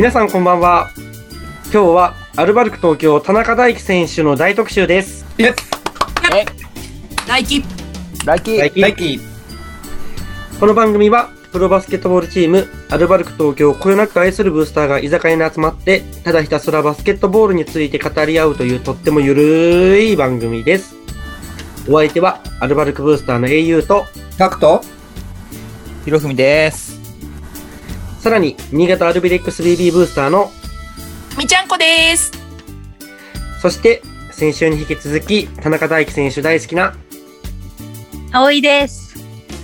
皆さんこんばんは。今日はアルバルク東京田中大輝選手の大特集です。大輝大輝大輝この番組はプロバスケットボールチームアルバルク東京をこよなく愛するブースターが居酒屋に集まってただひたすらバスケットボールについて語り合うというとってもゆるい番組です。お相手はアルバルクブースターの au とタクトひろふみです。さらに新潟アルビレックス BB ブースターのみちゃんこです。そして先週に引き続き田中大輝選手大好きな葵です。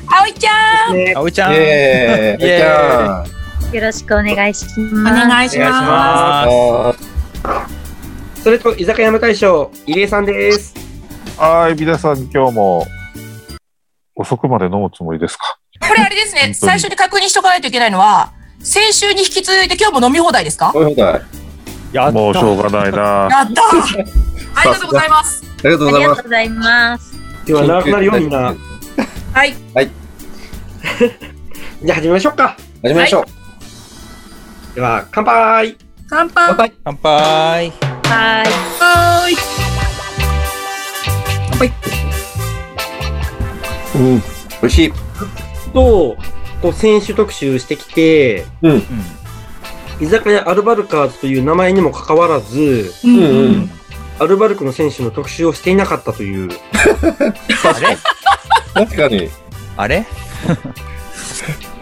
あおいちゃん。ねあおいちゃん。イエーイ。イエーイ。じゃあよろしくお願いしおます。お願いしまます。それと居酒屋の大将入江さんです。はい、皆さん今日も遅くまで飲むつもりですか？すこれあれですね。最初に確認しとかないといけないのは先週に引き続いて今日も飲み放題ですか？飲み放題。あやった。もうしょうがないな。やった。ーありがとうございます。りが。とうあございますりがとうございます。今日は長くなるよみんな。はい。じゃあ始めましょうか。始めましょう。では乾杯。乾杯。乾杯。乾杯。ははーい。うん。美味しい。とこう選手特集してきてうん。居酒屋アルバルカーズという名前にもかかわらずううんうん。アルバルクの選手の特集をしていなかったという。あれ？確かに。あれ？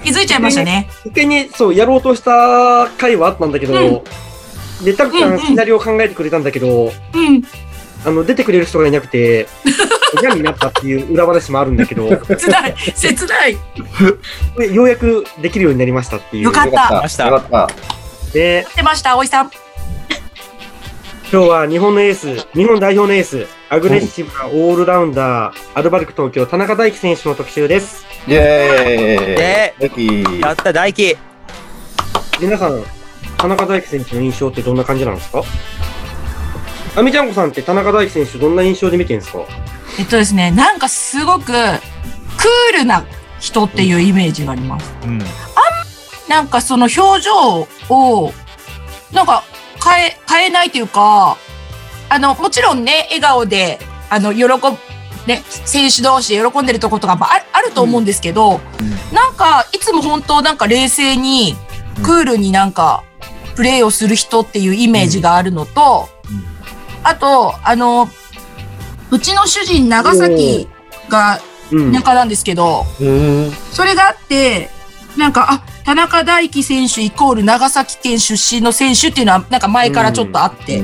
気づいちゃいましたね。一回ねそうやろうとした回はあったんだけど。うん。うんん。シナリオを考えてくれたんだけど、うん。あの、出てくれる人がいなくて、嫌になったっていう裏話もあるんだけど、切ない切ない。でようやくできるようになりましたっていう。よかった。よかました。よかっで、出ました葵さん。今日は日本のエース、日本代表のエース、アグレッシブなオールラウンダー、アルバルク東京、田中大輝選手の特集です。たイエーイ。え大輝。やった大輝。皆さん、田中大輝選手の印象ってどんな感じなんですか？あみちゃんこさんって田中大輝選手どんな印象で見てるんですか？えっとですねなんかすごくクールな人っていうイメージがあります。うん。なんかその表情を、なんか変え、変えないというか、あの、もちろんね、笑顔で、あの、喜ぶ、ね、選手同士で喜んでるとことかやっぱああると思うんですけど、なんか、いつも本当なんか冷静に、クールになんか、プレーをする人っていうイメージがあるのと、うん。あと、あの、うちの主人、長崎がうん。田舎なんですけど、うんそれがあって、なんか、あ、田中大輝選手イコール長崎県出身の選手っていうのは、なんか前からちょっとあって、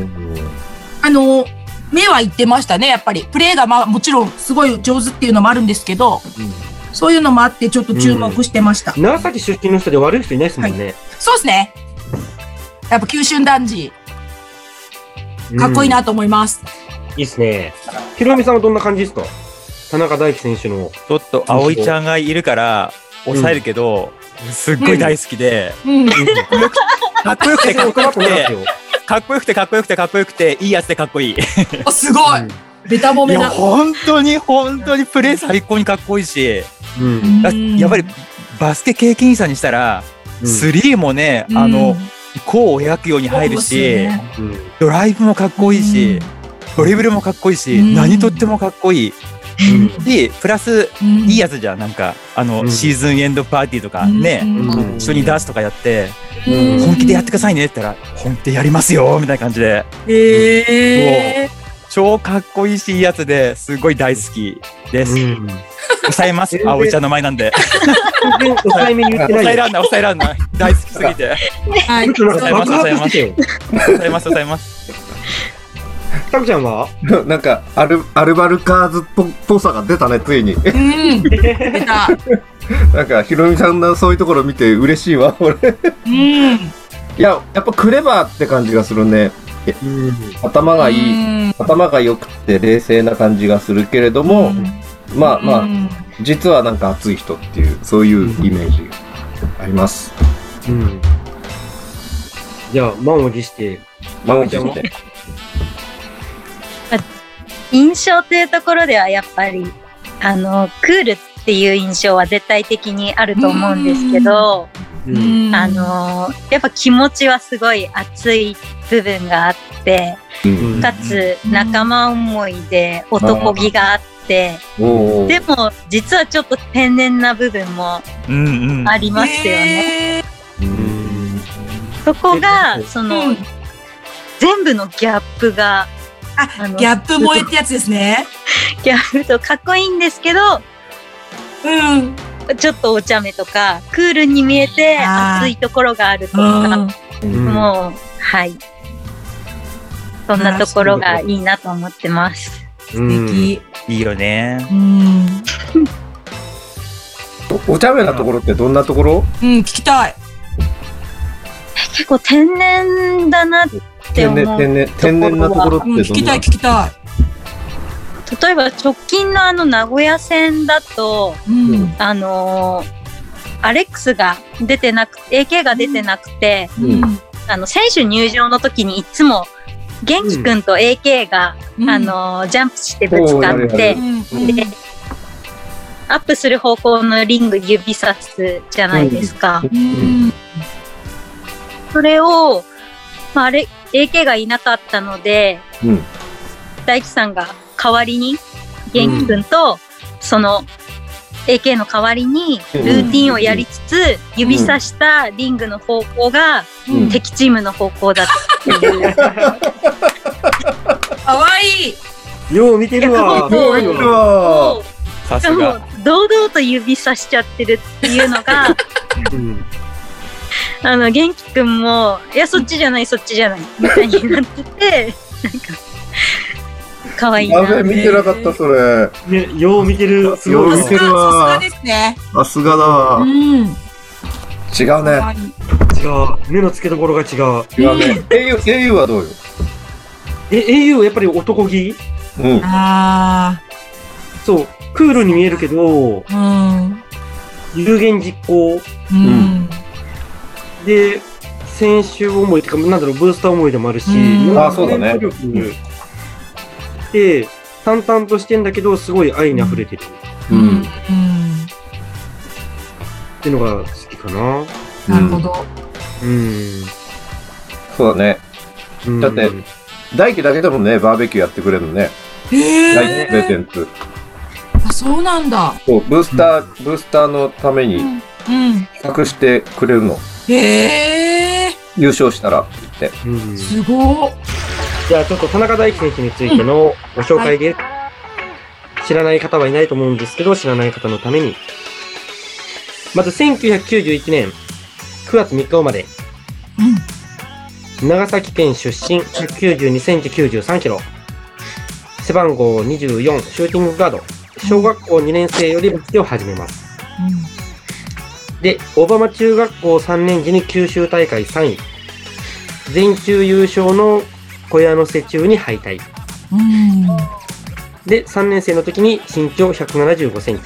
あの、目は言ってましたね、やっぱり。プレーがまあもちろんすごい上手っていうのもあるんですけど、そういうのもあってちょっと注目してました。長崎出身の人で悪い人いないですもんね。そうですね。やっぱ九州男児、かっこいいなと思います。いいっすね。ひろみさんはどんな感じですか？田中大輝選手の。ちょっと葵ちゃんがいるから抑えるけど、すっごい大好きで、うん。かっこよくてかっこよくて。かっこよくてかっこよくてかっこよくて、いいやつでかっこいい。すごい。ベタ褒めや、だ。本当に本当にプレー最高にかっこいいし、うん。だやっぱりバスケ経験者にしたら、スリーもね、あの、弧を描くように入るし、うん。ドライブもかっこいいし、ドリブルもかっこいいし、うん何とってもかっこいい。うんし、プラス、うんいいやつじゃん。なんか、あの、うんシーズンエンドパーティーとかね、うん一緒にダースとかやって、うん本気でやってくださいねって言ったら、本気でやりますよみたいな感じで、へえ。超かっこいいし、いいやつですごい大好きです。うん。抑えます全。然葵ちゃんの前なんで。抑えめに言ってないよ。抑えらんない、抑えらんない。大好きすぎて。はい。むしろなんか爆発してたよ。抑えます、抑えます。タクちゃんは？なんかアルアルバルカーズっぽさが出たねついにうん。出た。なんかひろみさんのそういうところ見て嬉しいわ 俺うん。いややっぱクレバーって感じがするねうん。頭がいい、うん頭が良くて冷静な感じがするけれども、まあまあ、うん実はなんか熱い人っていうそういうイメージがあります。うん。じゃあ、満を持して、まあ、ちゃんって。印象というところではやっぱり、あの、クールっていう印象は絶対的にあると思うんですけど、うんあのーやっぱ気持ちはすごい熱い部分があって、うん。かつ仲間思いで男気があって、でも実はちょっと天然な部分も。ありますよね。へうんそこが、そーの、うん全部のギャップが、ギャップ萌えってやつですね。ギャップとかっこいいんですけど、うん。ちょっとお茶目とか、クールに見えて熱いところがあるとうか、ん。うんもう、はい。そんなところがいいなと思ってます。うん素敵。いいよね。うん。おお茶目なところってどんなところ？うん、聞きたい。結構天然だなって思う。天然、天然、天然なところってうん、どんな聞きたい、聞きたい。例えば直近のあの名古屋線だと、うん。あのーアレックスが出てなくて、AK が出てなくて、うんあの、選手入場の時にいつも、元気くんと AK が、うんあ、のージャンプしてぶつかってう、ん。で、アップする方向のリング指さすじゃないですか。うん。それを、まあ、あれ、AK がいなかったので、うん。大地さんが代わりに、元気くんと、その、AK の代わりに、ルーティンをやりつつ、指さしたリングの方向が、うん敵チームの方向だっていう。かわいい。よう見てるわ。よう見てるわわもうもさすがう。堂々と指さしちゃってるっていうのが、うんあの、元気くんも、いや、そっちじゃない、そっちじゃない、みたいになってて、なんか、可愛いな。やべ、見てなかった、それ。ね、よう見てる。すごいわよう見てるわさすがですね。さすがだうわ。ん。違うね。違う。目の付けどころが違う。違うね。au、au はどうよ？え、au やっぱり男気？うん。あそう。クールに見えるけど、あ。うん。有言実行うん。で、選手思いっていうか、なんだろう、ブースター思いでもあるし、うんあそうだねで、淡々としてんだけど、すごい愛に溢れてるううんん。っていうのが好きかな。なるほど。うん。そうだね。うんだって大輝だけでもね、バーベキューやってくれるのね。へ大輝プレえ。ゼンツ。あ、そうなんだ。そう、ブースター、ブースターのためにうん。うん。企画してくれるの。へえ。優勝したらって言って。うんすごっ。じゃあちょっと田中大輝選手についてのご紹介で、知らない方はいないと思うんですけど、知らない方のために。まず1991年9月3日生まれ、うん。長崎県出身、192センチ93キロ。背番号24、シューティングガード。小学校2年生よりバスケを始めます。で、小浜中学校3年時に九州大会3位。全中優勝の小屋の瀬中に敗退。うん。で、3年生の時に身長175センチ。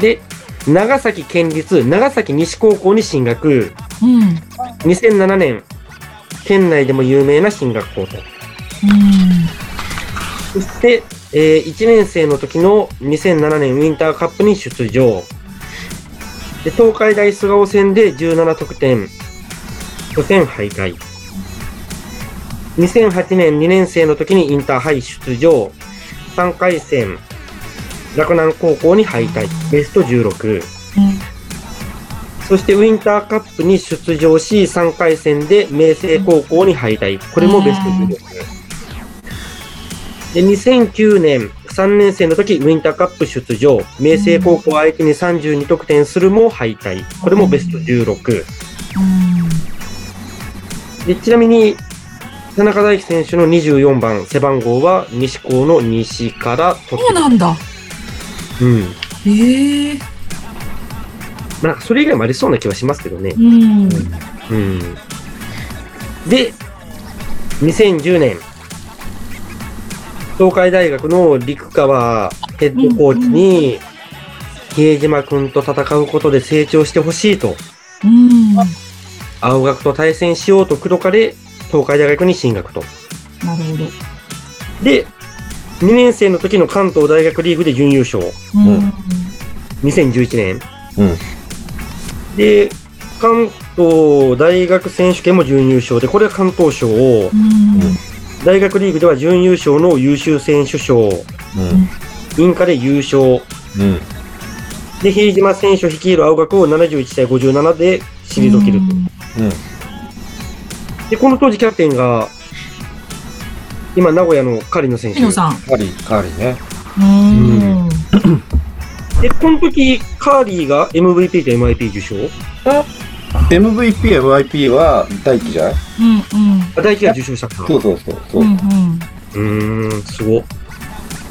で、長崎県立長崎西高校に進学。うん。うん。2007年、県内でも有名な進学校と。そして、えー1年生の時の2007年ウィンターカップに出場。で、東海大菅生戦で17得点。予選敗退。2008年2年生の時にインターハイ出場。3回戦、洛南高校に敗退。ベスト16。そしてウィンターカップに出場し、3回戦で明星高校に敗退。これもベスト16。で、2009年3年生の時、ウィンターカップ出場。明星高校相手に32得点するも敗退。これもベスト16。で、ちなみに、田中大輝選手の24番、背番号は西高の西から取そうなんだ。うん。へえ。まあ、それ以外もありそうな気はしますけどね。うん。うん。で、2010年、東海大学の陸川ヘッドコーチに、比江島君と戦うことで成長してほしいと、うん。な青学と対戦しようと口説かれ、東海大学に進学と。るほど。で、2年生の時の関東大学リーグで準優勝。うん。2011年。うんで、関東大学選手権も準優勝で、これは関東賞を、うん。大学リーグでは準優勝の優秀選手賞、うん。インカで優勝。うん。で、比江島選手率いる青学を71対57で退けると。うん。で、この当時キャプテンが、今、名古屋の狩野選手。ピノさん。カーリー、カーリーね。うん。で、この時、カーリーが MVP と MIP 受賞 MVP、MIP は大輝じゃない？うんうん。あ大輝が受賞したか。そうそうそう。そううんうん。うーん、すご。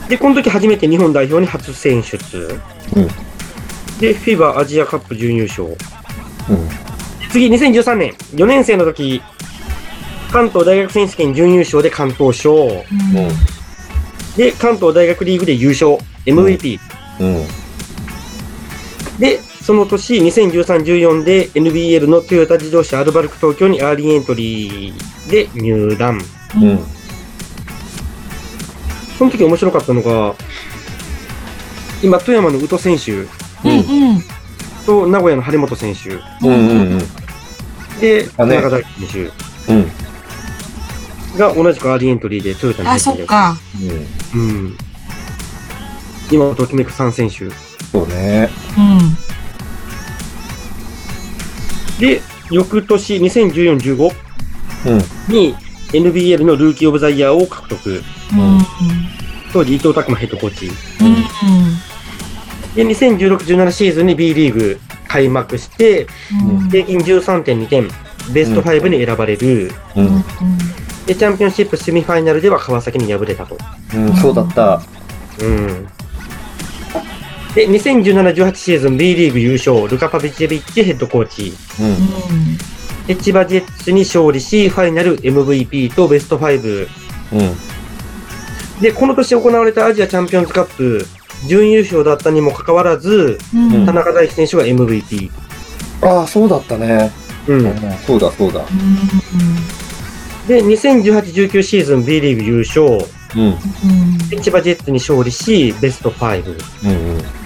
で、この時初めて日本代表に初選出。うんで、FIBA アジアカップ準優勝。うん。次、2013年、4年生の時、関東大学選手権準優勝で関東賞。うん。で、関東大学リーグで優勝。MVP。うん。で、その年、2013-14で NBL のトヨタ自動車アルバルク東京にアーリーエントリーで入団。うん。その時面白かったのが、今、富山の宇都選手うんうん。と名古屋の張本選手うん。うん。で、田あね中大輝選うん。手が同じくアーリーエントリーでトヨタに入あ、ってる。そっか。うん。今、ときめく3選手。そうね。うん。で、翌年、2014-15うん。に NBL のルーキーオブザイヤーを獲得。うん。当時、伊藤拓磨ヘッドコーチ。うん。で、2016-17シーズンに B リーグ開幕して、うん。平均13.2点、ベスト5に選ばれる。うん。で、チャンピオンシップセミファイナルでは川崎に敗れたと。うん。そうだった。うん。で、2017-18シーズン B リーグ優勝、ルカ・パビチェビッチヘッドコーチ。うん。で、千葉ジェッツに勝利し、ファイナル MVP とベスト5。うん。で、この年行われたアジアチャンピオンズカップ、準優勝だったにもかかわらず、うん。田中大輝選手が MVP。ああ、そうだったね。うん。そうだ、そうだ。で、2018-19シーズン B リーグ優勝、うん。で千葉ジェッツに勝利し、ベスト5。うん。うん。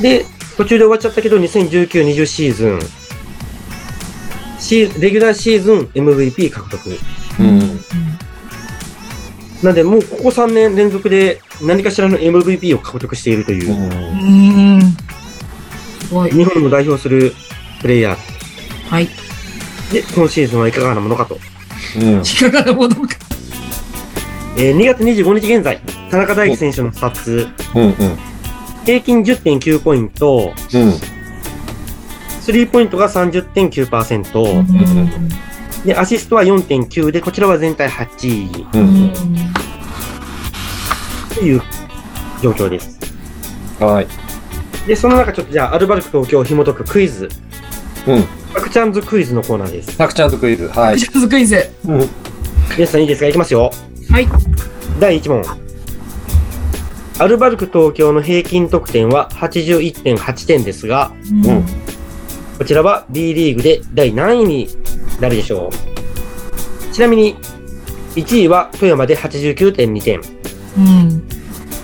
で、途中で終わっちゃったけど、2019-20シーズン、シーレギュラーシーズン MVP 獲得。うん。なんで、もうここ3年連続で何かしらの MVP を獲得しているという、うん。日本を代表するプレイヤはい。ーで、今シーズンはいかがなものかと。うん。いかがなものか。えー2月25日現在、田中大貴選手のスタッツ、うん。うん。平均10.9ポイント、うん。スリーポイントが30.9%、で、アシストは4.9で、こちらは全体8位うん。という状況です。はい。で、その中ちょっとじゃあ、アルバルク東京を紐解くクイズ、うん。パクチャンズクイズのコーナーです。タクちゃんとクイズ。はい。ジャズクイズ。うん。皆さんいいですか？いきますよ。はい。第1問。アルバルク東京の平均得点は81.8点ですが、うん。こちらは B リーグで第何位になるでしょう？ちなみに、1位は富山で89.2点、うん。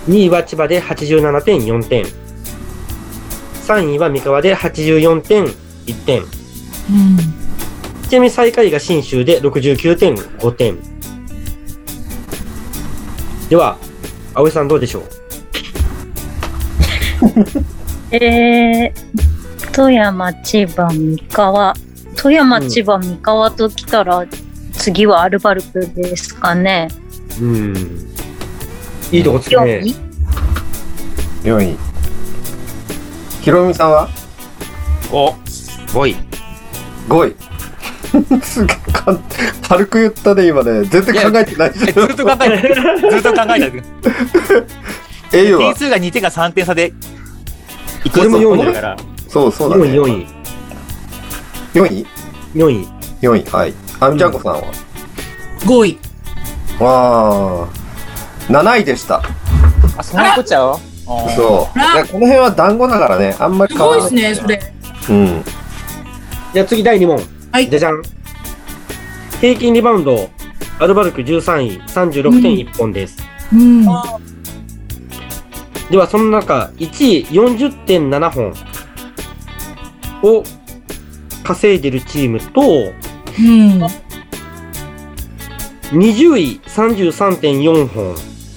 2位は千葉で87.4点、3位は三河で84.1点、うん。ちなみに最下位が信州で69.5点。では、葵さんどうでしょう？えー、富山、千葉、三河。富山、千葉、三河と来たら、次はアルバルクですかね。うん。いいとこつく4ね。位？4位。ひろみさんは？お、5位。5位。すげえかん軽く言ったね、今ね。全然考えてないえずっと考えて、ずっと考えてえいわ。点数が2点が3点差で、いく俺も4位だから、そうそうだね。4位、4位。4位？4位。4位。はい。あみちゃんこさんは、5位。わあ、7位でした。あ、そんなこっちゃう？あそう。この辺は団子だからね、あんまりす変わらない。ごいですね、それ。うん。じゃあ次第2問。はいじゃじゃん。平均リバウンド、アルバルク13位、36.1本です。うん。では、その中、1位40.7本を稼いでるチームと、うん。20位33.4本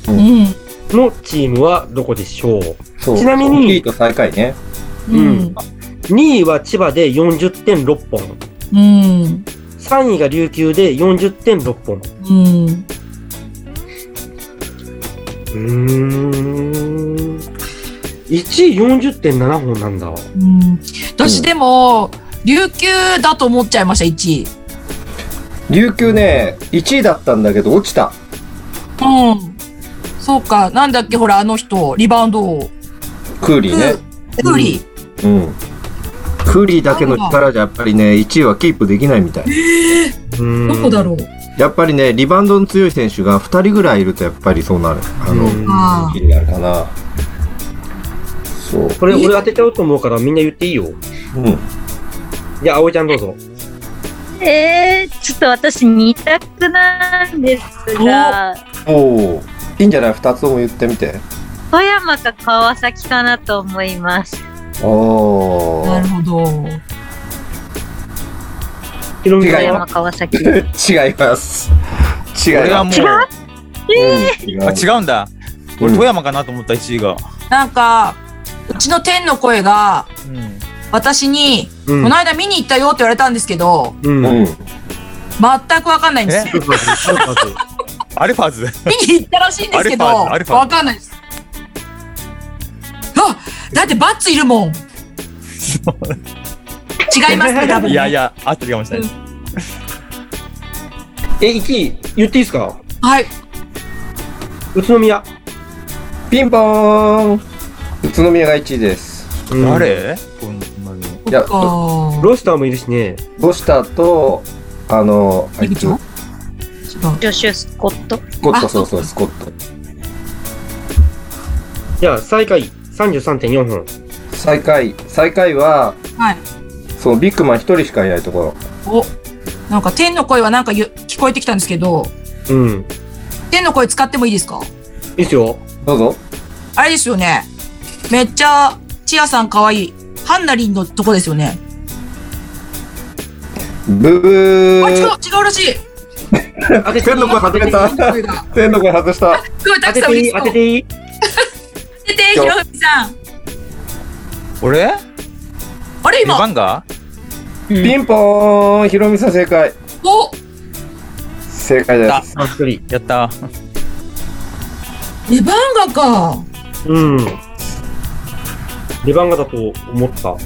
うん。のチームはどこでしょう？そう。ちなみにキーと最下位ね。うん。?2 位は千葉で40.6本。うん。3位が琉球で40.6本。うん。うーん。1位40.7本なんだ。うん。私でも、琉球だと思っちゃいました、1位。琉球ね、1位だったんだけど落ちた。うん。そうか。なんだっけ、ほら、あの人、リバウンド王。クーリーね。クーリー。うん。クーリーだけの力じゃやっぱりね、1位はキープできないみたい。うんどこだろう。やっぱりね、リバウンドの強い選手が2人ぐらいいるとやっぱりそうなる。あの、気になるかな。そう。これ俺当てちゃうと思うからみんな言っていいよ。うん。じゃあ、葵ちゃんどうぞ。えー、ちょっと私2択なんですが、おお。いいんじゃない ?2 つとも言ってみて。富山か川崎かなと思います。おなるほど。違い富さんは山川崎。違います。違います。俺はもう、違う？んだ。俺、富山かなと思った1位が。なんか、うちの天の声が、うん。私に、うんこの間見に行ったよって言われたんですけど。全くわかんないんですよ。アルファーズ 見に行ったらしいんですけど、わかんないです。あだってバッツいるもん。違いますね、多分ねいやいや、合ってるかもしれない。え、1位言っていいですか？はい。宇都宮。ピンポーン宇都宮が1位です。うん誰？こん。いやロスターもいるしね。ロシターと、あの、あいつ。ジョシュ・スコット？コット、あそうそう、スコット。じゃあ、最下位33.4本。最下位、最下位は、はい。そのビッグマン一人しかいないところ。お、なんか天の声はなんかゆ聞こえてきたんですけど、うん。天の声使ってもいいですか？いいっすよ。どうぞ。あれですよね。めっちゃ、チアさん可愛い。ハンナリンのとこですよね。ブブあ、違う、ー。違うらしい。天の声外れた 天の声外した。すごい、たく当てていい？さん。当てていい？当てて、ひろふみさん。俺？あれ今、ンガピンポーンひろみさん正解。お、正解です。あ、一人。やった。レバンガか。うん。レバンガだと思った。う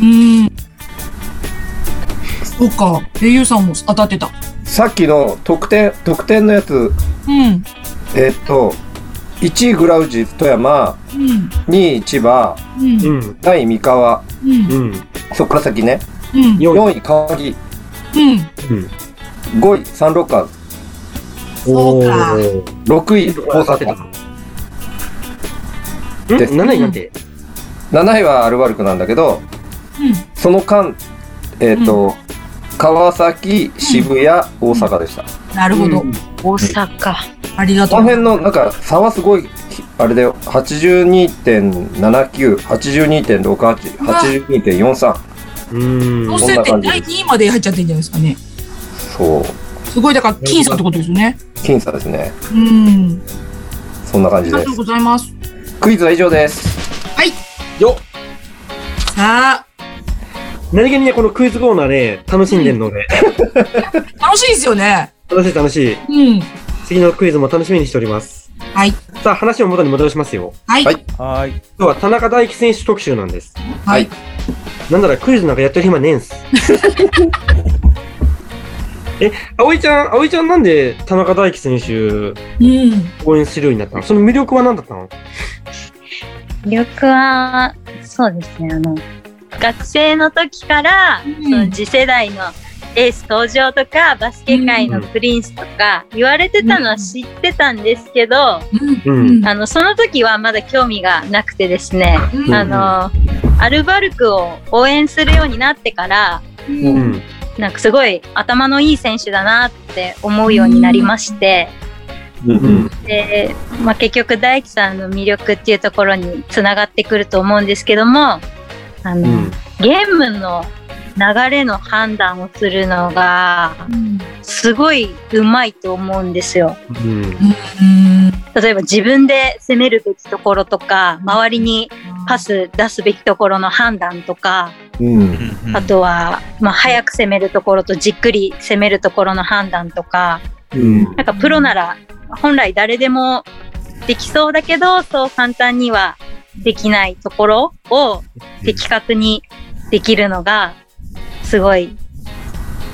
ーん。そうか。英雄さんも当たってた。さっきの得点、得点のやつ、うん。えっと、1位グラウジ富山、うん。2位千葉、うん。ううん。ん。3位三河、うん。うん。そっから先ね。うん。4 4位川木、うん。うん。5位サンロッカーそうかー。6位大。阪、んです ?7 位なんて？7位はアルバルクなんだけど、うん。その間、えっ、と、川崎、渋谷、大阪でした。なるほど。大阪。ありがとう。この辺の、なんか、差はすごい、あれだよ、82.79、82.68、82.43。うーん。当選点第2位まで入っちゃってるんじゃないですかね。そう、すごい、だから、僅差ってことですよね。僅差ですね。うん。そんな感じですありがとう。ございます。クイズは以上です。よっさあ、何気にね、このクイズコーナーね、楽しんでるので、楽しいですよね。楽しい楽しい。うん。次のクイズも楽しみにしております。はい。さあ、話を元に戻しますよ。はい。はい。今日は田中大輝選手特集なんです。はい。なんならクイズなんかやってる暇ねえんす。え、葵ちゃん、葵ちゃんなんで田中大輝選手うん。応援するようになったの？その魅力は何だったの？魅力は、そうですね、あの、学生の時から、うんその次世代のエース登場とか、バスケ界のプリンスとか言われてたのは知ってたんですけど、うん。うんあの、その時はまだ興味がなくてですね、うんあの、アルバルクを応援するようになってから。なんかすごい頭のいい選手だなって思うようになりまして、うんうん。で、まあ、結局大樹さんの魅力っていうところにつながってくると思うんですけども、あの、うん。ゲームの流れの判断をするのが、すごい上手いと思うんですよ。うん。例えば自分で攻めるべきところとか、周りにパス出すべきところの判断とか、うん。あとは、まあ、早く攻めるところとじっくり攻めるところの判断とか、うん。なんかプロなら本来誰でもできそうだけど、そう簡単にはできないところを的確にできるのが、すごい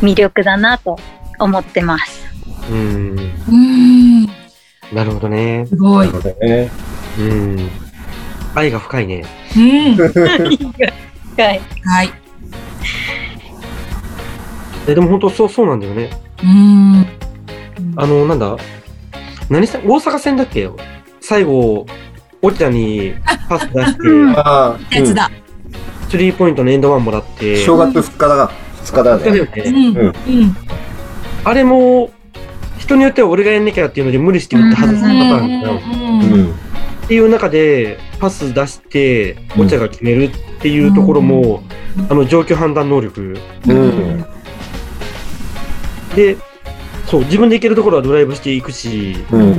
魅力だなと思ってます。うん。うん。なるほどね。すご。ないるほどね。うん。愛が深いね。うん。はい。はい。えでも本当そう、そうなんだよね。うん。あの、なんだ？何せ、大阪戦だっけ最後、おちゃにパス出して、うんああ、やつだ。スリーポイントのエンドワンもらって、正月2日だ。2日だね。だよねうん。うんうん。あれも、人によっては俺がやんなきゃっていうので無理して打って外すパターンだよ。うん。っていう中で、パス出して、お茶が決めるっていうところも、あの、状況判断能力うん。で、そう、自分で行けるところはドライブしていくし、うん。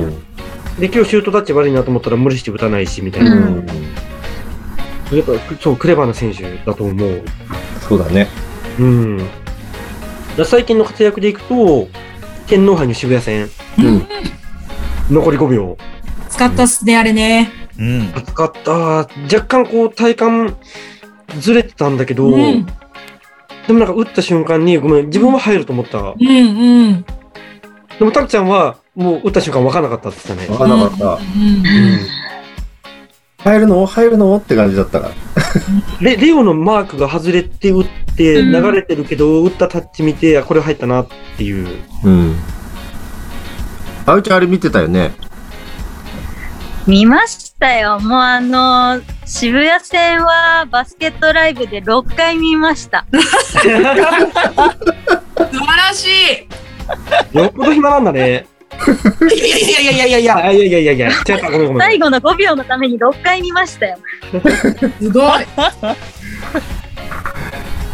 で、今日シュートタッチ悪いなと思ったら無理して打たないし、みたいな。うん。やっぱ、そう、クレバーな選手だと思う。そうだね。うん。最近の活躍でいくと、天皇杯の渋谷戦、うん。残り5秒。使ったっすね、あれね。うん。熱かった。若干こう、体感ずれてたんだけど、うん。でもなんか打った瞬間に、ごめん、自分は入ると思った。うんうん。でも、タクちゃんは、もう打った瞬間分からなかったって言ってたね。わかんなかった。うん入るの？入るの？って感じだったから。レレオのマークが外れて打ってうん流れてるけど、打ったタッチ見て、あ、これ入ったなっていう。うん。あうちゃんあれ見てたよね？見ましたよ。もうあの、渋谷戦はバスケットライブで6回見ました。素晴らしい。よっぽど暇なんだね。いやいやいやいやいやいや。あ、いやいやいやいや、違った、ごめんごめん。最後の5秒のために6回見ましたよ。すごい。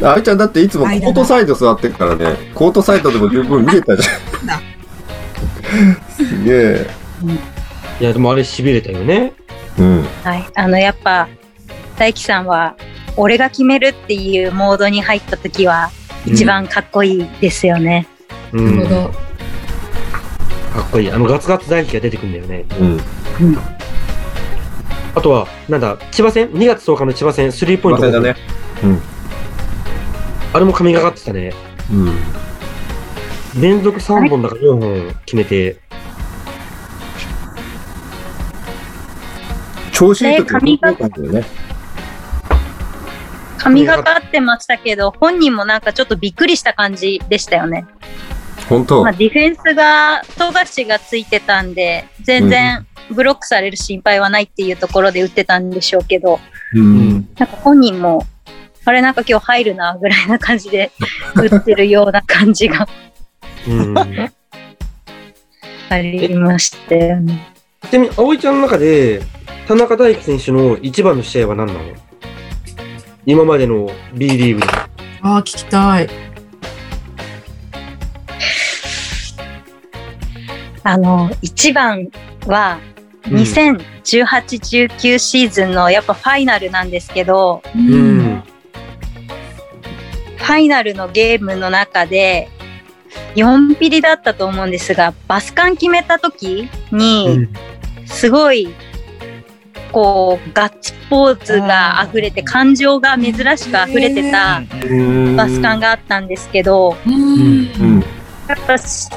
あうちゃんだっていつもコートサイド座ってるからね。コートサイドでも十分見れたじゃん。すげえ。いや、でもあれ痺れたよね。うん。はい。あの、やっぱ、大輝さんは、俺が決めるっていうモードに入った時は、一番かっこいいですよね。う。なんるほど。かっこいい。あのガツガツ大輝が出てくるんだよね。うん。あとは、なんだ、千葉戦 ?2 月10日の千葉戦、スリーポイント。だね。あれも神がかってたね。うん。連続3本だから4本決めて。調子いい時ね髪がよかったよね。神がかってましたけど、本人もなんかちょっとびっくりした感じでしたよね。本当まあ、。ディフェンスが、富樫がついてたんで、全然ブロックされる心配はないっていうところで打ってたんでしょうけど、うん。なんか本人も、あれなんか今日入るな、ぐらいな感じで 打ってるような感じがうん。ありましたよね。ちなみに、葵ちゃんの中で、田中大輝選手の一番の試合は何なの？今までの B リーグで。ああ、聞きたい。あの、一番は、2018-19シーズンのやっぱファイナルなんですけど、ううん。ファイナルのゲームの中で、4ピリだったと思うんですが、バスカン決めた時に、すごい、こう、ガッツポーズが溢れて、感情が珍しく溢れてたバスカンがあったんですけど、うん。うん。やっぱし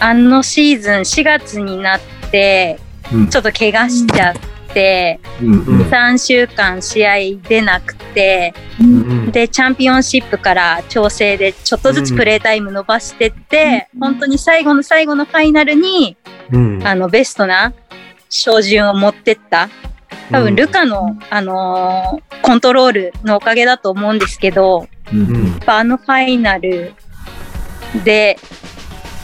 あのシーズン4月になって、うんちょっと怪我しちゃって、うん。うん3週間試合出なくて、うん。で、チャンピオンシップから調整でちょっとずつプレータイム伸ばしてって、本当に最後の最後のファイナルに、うん。あの、ベストな照準を持ってった。多分、ルカの、あのーコントロールのおかげだと思うんですけど、うん。やっぱあのファイナルで、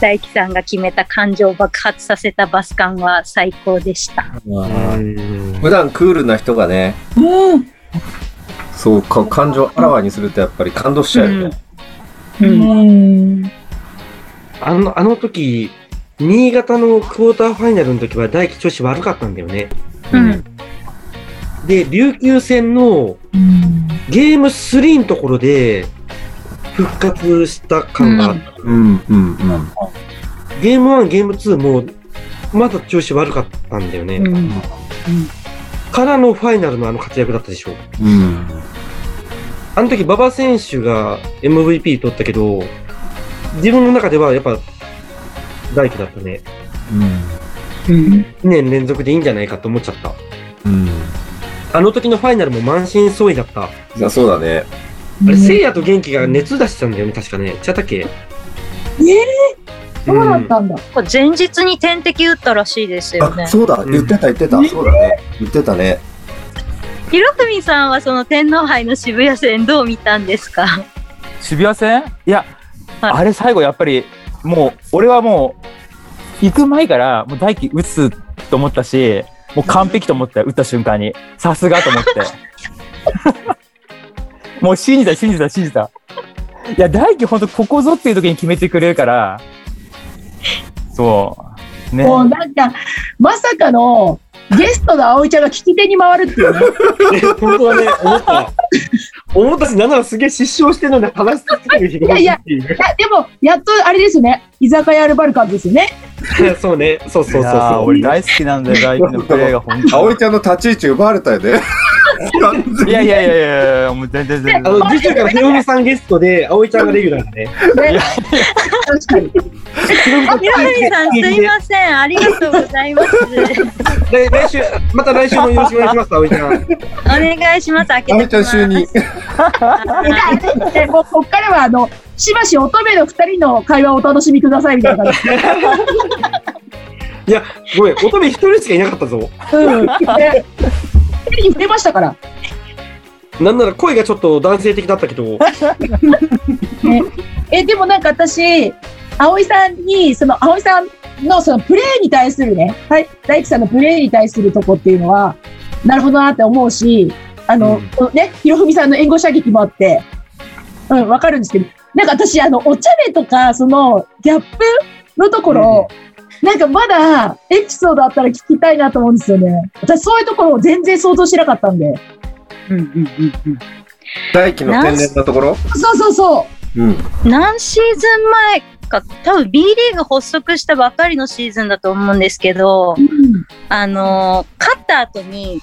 大輝さんが決めた感情を爆発させたバスカンは最高でした。うん普段クールな人がね、うん。そうか、感情あらわにするとやっぱり感動しちゃうよね。うん。あの、あの時、新潟のクォーターファイナルの時は大輝調子悪かったんだよね。うん。で、琉球戦のゲーム3のところで復活した感があった。うん、うん、ゲーム1、ゲーム2もまだ調子悪かったん。だよね。うん。からのファイナルのあの活躍だったでしょ。うん。あの時、馬場選手が MVP 取ったけど、自分の中ではやっぱ大輝だったね。うん。2年連続でいいん。じゃないかと思っちゃった。うん。あの時のファイナルも満身創痍だった。そうだね。れ、聖夜と元気が熱出してたんだよね、確かね。ちゃったっけ？えそうだったんだ。これ前日に点滴打ったらしいですよねあ、。そうだ。言ってた、言ってた。そうだね。言ってたね。ひろふみさんはその天皇杯の渋谷戦どう見たんですか？渋谷戦？いや、はいあれ最後やっぱり、もう、俺はもう、行く前から、もう大輝打つと思ったし、もう完璧と思ったよ、打った瞬間に。さすがと思って。もう信じた、信じた、信じた。いや、大輝ほんとここぞっていう時に決めてくれるから、そう。ね。もうなんか、まさかのゲストの葵ちゃんが聞き手に回るっていうね。ね本当はね、思った。思ったし、なんならすげえ失笑してるので話し続けるいやいやいや、でも、やっとあれですよね。居酒屋アルバルカンですよね。そうね、そうそうそういやーそう。俺大好きなんだよ、大輝のプレーが本当葵ちゃんの立ち位置奪われたよね。い やいやいやいやいや、もう全然全然。あの、次週からひろみさんゲストで、葵ちゃんがレギュラーだね。確かに。ひろみさんすいません。ありがとうございます。来来週、また来週もよろしくお願いします、葵ちゃん。お願いします。開け葵ちゃんてきます。就任。はい でもうこっからは、あの、しばし乙女の二人の会話をお楽しみくださいみたいな感じ。いや、ごめん、乙女一人しかいなかったぞ。うん。で、二人に触れましたから。なんなら声がちょっと男性的だったけど、え、でもなんか私、葵さんに、その葵さんのそのプレーに対するね、はい、大輝さんのプレーに対するとこっていうのは、なるほどなって思うし、あの、うんこのね、ひろふみさんの援護射撃もあって、うん、わかるんですけど、なんか私、あの、お茶目とか、その、ギャップのところ、なんかまだエピソードあったら聞きたいなと思うんですよね。私そういうところを全然想像してなかったんで。大輝の天然なところ？そうそうそうん。何シーズン前か、多分 B リーグ発足したばかりのシーズンだと思うんですけどう。、うんあのー勝った後に、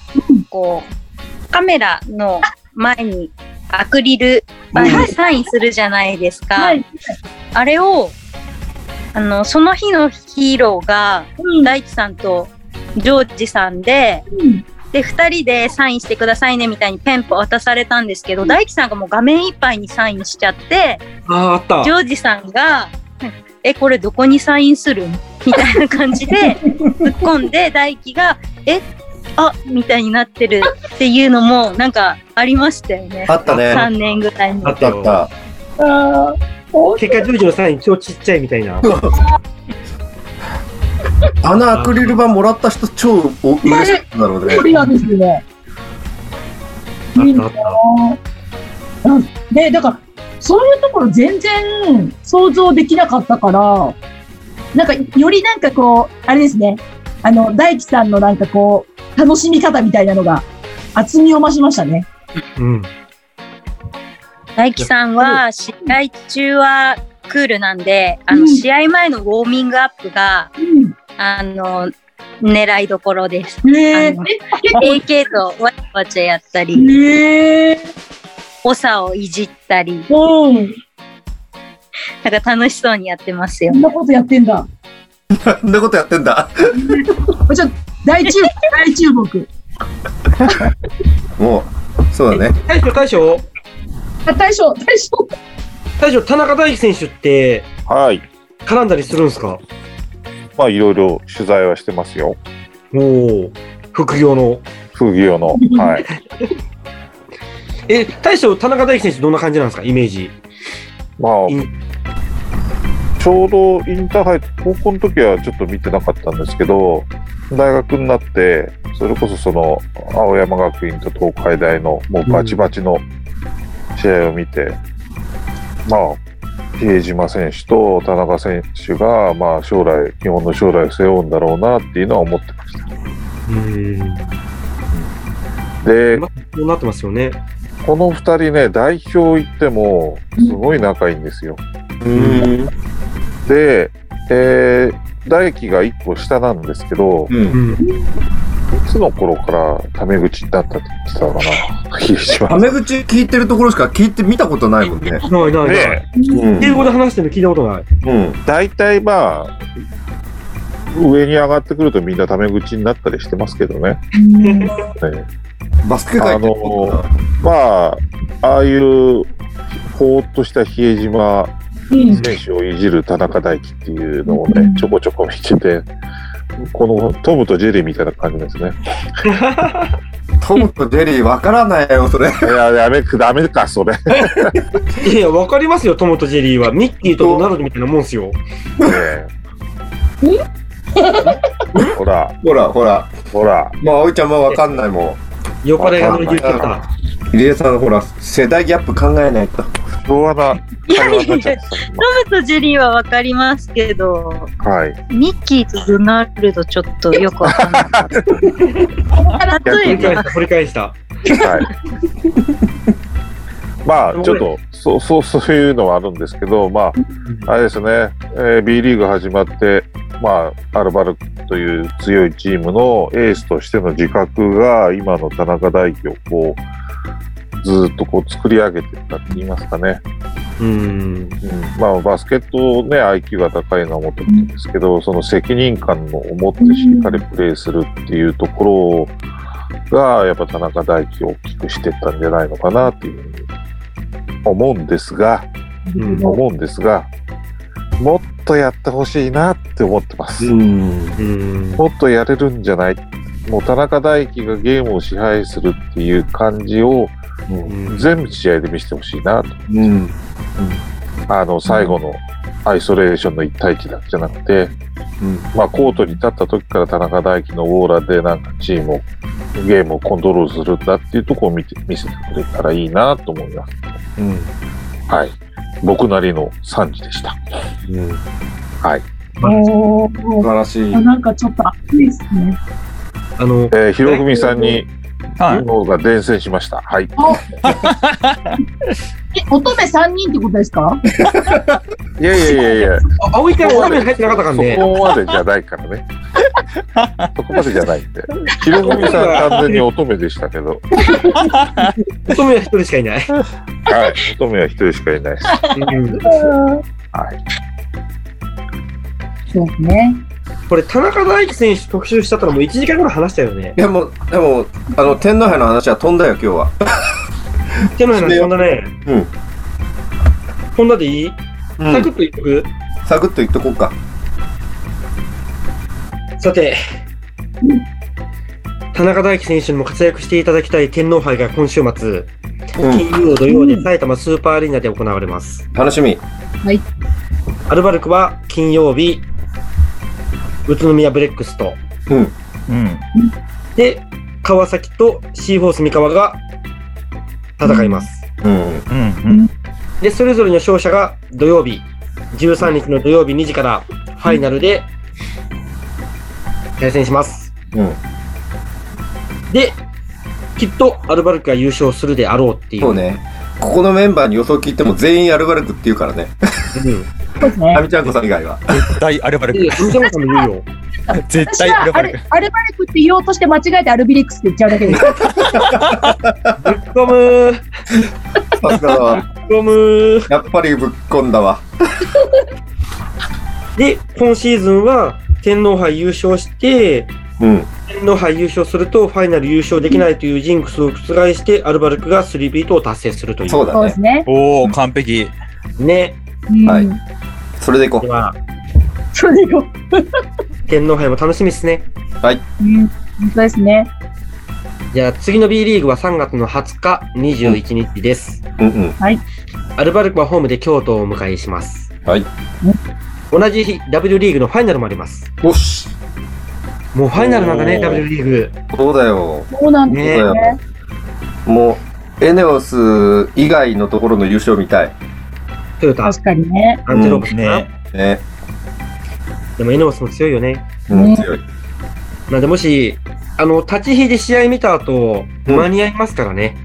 こう、カメラの前にアクリル板にサインするじゃないですか。はい。あれを、あの、その日のヒーローが、うん大地さんとジョージさんで、うんで、二人でサインしてくださいねみたいにペンポ渡されたんですけど、大樹さんがもう画面いっぱいにサインしちゃって、ああ、あったジ。ョージさんが、え、これどこにサインするん？みたいな感じで 突っ込んで、大輝が、え、あみたいになってるっていうのもなんかありましたよね。あったね。3年ぐらいにあ。あったあった。あ結果、ジョージのサイン超ちっちゃいみたいな。あのアクリル板もらった人超お嬉しかっただろうねですよね。いいなあったあった。ぁね、だから、そういうところ全然想像できなかったから、なんか、よりなんかこう、あれですね、あの、大輝さんのなんかこう、楽しみ方みたいなのが、厚みを増しましたね。うん。大輝さんは試合中はクールなんで、あのうん試合前のウォーミングアップが、うん。あの、狙いどころです。ねえ、AK とわちゃわちゃやった構、り、ねえ、長をいじったり、うん。なんか楽しそうにやってますよこん。なことやってんだ。そんなことやってんだ？ちょっと、大注目、大注目。もう、そうだね。大将、大将、あ、大将、大将。大将、田中大輝選手ってはい。絡んだりするんですか？まあ、いろいろ取材はしてますよ。おお、副業の。副業の。はい。え、大将、田中大輝選手どんな感じなんですか？イメージ。まあい、ちょうどインターハイ、高校の時はちょっと見てなかったんですけど、大学になって、それこそその、青山学院と東海大のもうバチバチの試合を見て、まあ、比江島選手と田中選手が、まあ、将来、日本の将来を背負うんだろうなっていうのは思ってました。うん。で、まそうなってますよね。この二人ね、代表行っても、すごい仲いいんですよ。うん。で、えー、大輝が1個下なんですけど、うん。うん。いつの頃からタメ口だったって言ってたのかな、比江島タメ口聞いてるところしか聞いて見たことないもんね。ないないない。英語で話してるの聞いたことない。うん。大体まあ、上に上がってくるとみんなタメ口になったりしてますけどね。ねバスケ界ってこまあ、ああいう、ほーっとした比江島うん選手をいじる田中大輝っていうのをね、ちょこちょこ見てて、このトムとジェリーみたいな感じですね。トムとジェリーわからないよ、それ。いや、ダメか、ダメか、それ。ねいやいや、わかりますよ、トムとジェリーは。ミッキーとドナルドみたいなもんっすよ。ほら、ほら、ほら。ほら、もう葵ちゃんもわかんないも酔っ払いが乗り切っちゃった。ん。入江さん、ほら、世代ギャップ考えないと。昭和ないやいやいや、トムとジェリーはわかりますけど、た。はい。ミッキーとドナルドちょっとよくわかんなかった。掘例えばり返した、掘り返した。はい。まあ、ちょっと、そう、そう、そういうのはあるんですけど、まあ、あれですね、えー B リーグ始まって、まあ、アルバルクという強いチームのエースとしての自覚が、今の田中大輝をこう、ずーっとこう作り上げてったって言いますかね。うん。うん、まあ、バスケットね、IQ が高いのはもともとですけど、その責任感を持ってしっかりプレーするっていうところが、やっぱ田中大輝を大きくしてったんじゃないのかなっていうふうに思うんですが、うん思うんですが、もっとやってほしいなって思ってます。ん。うん。もっとやれるんじゃないもう田中大輝がゲームを支配するっていう感じをうん全部試合で見せてほしいなと。うん。あの、最後のアイソレーションの1対1だけじゃなくて、うん。まあ、コートに立った時から田中大輝のオーラでなんかチームを、ゲームをコントロールするんだっていうところを見て、見せてくれたらいいなと思います。うん。はい。僕なりの賛辞でした。うん。はい。お素ー晴らしいあ。なんかちょっと熱いですね。あの、えー、ひろふみさんに、はい。のが伝染しました。はい。え、乙女3人ってことですか？いやいやいやいや、あ青いからお鍋入ってなかったからそね。こまでじゃないからね。そこまでじゃないん で。ひろふみさん完全に乙女でしたけど、乙女は一人しかいない。はい。乙女は一人しかいないはい。そうですね。これ、田中大輝選手特集しちゃったらもう1時間ぐらい話したよね。いやもう、でも、あの、天皇杯の話は飛んだよ、今日は。手の話そんなね。うん。こんなでいい、うんサクッと言っとく？サクッと言っとこうか。さて、田中大輝選手にも活躍していただきたい天皇杯が今週末、うん。金曜土曜で埼玉スーパーアリーナで行われます。楽しみ。アルバルクは金曜日、宇都宮ブレックスと、うん。うん。で、川崎とシーフォース三河が戦います。うん。うん。うん。で、それぞれの勝者が土曜日、13日の土曜日2時からファイナルで対戦します。うん。で、きっとアルバルクが優勝するであろうっていう。そうね。ここのメンバーに予想聞いても全員アルバルクって言うからね。うん。そうですねア。ミちゃんこさん以外は。絶対アルバルクいや、。富山さんも言うよ。絶私対アルバルクはアル。バルクって言おうとして間違えてアルビリックスって言っちゃうだけです。ぶっ込むー。さすがだわ。ぶっ込むー。やっぱりぶっこんだわ。で、今シーズンは天皇杯優勝して、うん。天皇杯優勝するとファイナル優勝できないというジンクスを覆して、アルバルクがスリービートを達成するという。そうだねそうです。ね。おお、完璧。ね。うんはいそれでいこでは、それでよ。天皇杯も楽しみですね。うん。本当ですね。じゃあ次の B リーグは3月の20日、21日です。う。うんうん。アルバルクはホームで京都をお迎えします。はい。同じ日、W リーグのファイナルもあります。よし。もうファイナルなんだね、W リーグ。そうだよ。そうなんですよね。もう、エネオス以外のところの優勝見たい。トヨタ、確かにね。アンテロープスかな、ねね。でもエネオスも強いよね。うん、強い。なんでもし、あの、立ち火で試合見た後、うん間に合いますからね。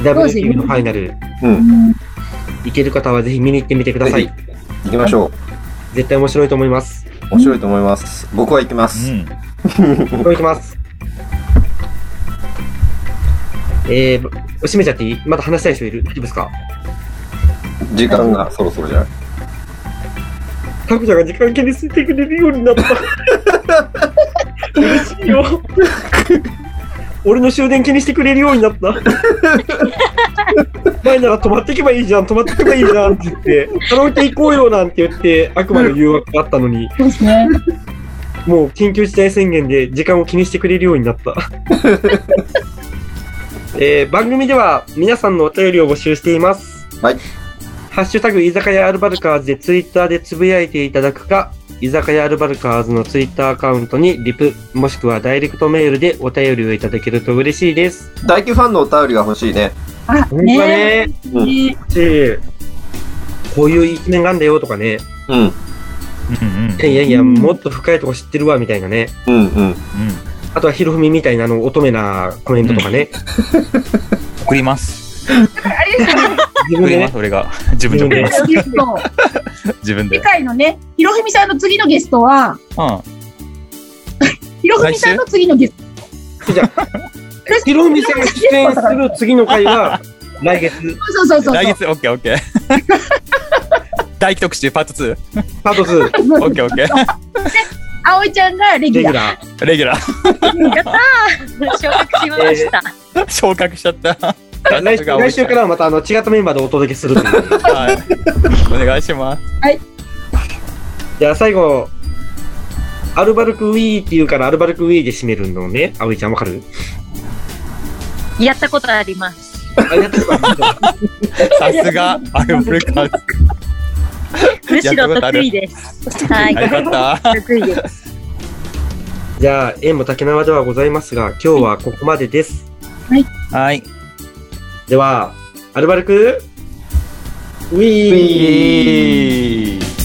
う W ですねリーグのファイナル、う。うんん行ける方はぜひ見に行ってみてくださいぜ。行きましょ絶対面白いと思います。う。面白いと思います。僕は行きまうす。ん。僕も行きます。えー、閉めちゃっていい？まだ話したい人いる？大丈夫ですか？時間がそろそろじゃない？タコちゃんが時間気にしてくれるようになった。嬉しいよ。俺の終電気にしてくれるようになった。前なら泊まってけばいいじゃん、泊まってけばいいじゃんって言って、カラオケ行こうよなんて言って、あくまで誘惑があったのに、そうですね。もう緊急事態宣言で時間を気にしてくれるようになった。えー番組では皆さんのお便りを募集しています。はい。ハッシュタグ居酒屋アルバルカーズでツイッターでつぶやいていただくか、居酒屋アルバルカーズのツイッターアカウントにリプ、もしくはダイレクトメールでお便りをいただけると嬉しいです。大輝ファンのお便りが欲しいね。あ、本当だね。うんねし、こういう一面があんだよとかね。うん。うんうんいやいやいや、うんもっと深いとこ知ってるわみたいなね。うんうん。あとはひろふみみたいなあの乙女なコメントとかね。送ります。あれですよね。自分でね送ります、。俺が。自分で 自分で。回のね、ひろふみさんの次のゲストは、うん。ひろふみさんの次のゲスト。じゃあ、ひろふみさんが出演する次の回は、来月、そうそうそう。来月、オッケーオッケー。大特集パート2。パート2、オッケーオッケー。葵ちゃんがレギュラレギュラー。レギュラー。やったー昇格しました。昇格しちゃった。来週来週からはまたあの違ったメンバーでお届けするという。はい。お願いします。じゃあ最後、アルバルクウィーって言うからアルバルクウィーで締めるのね。あおいちゃんわかる？やったことあります。あ、やってた。さすが、アルブルカーズ。むしろ得意です。はい。あよかった。得意です。じゃあ、縁も竹縄ではございますが、今日はここまでです。はい。では、アルバルクウィーいい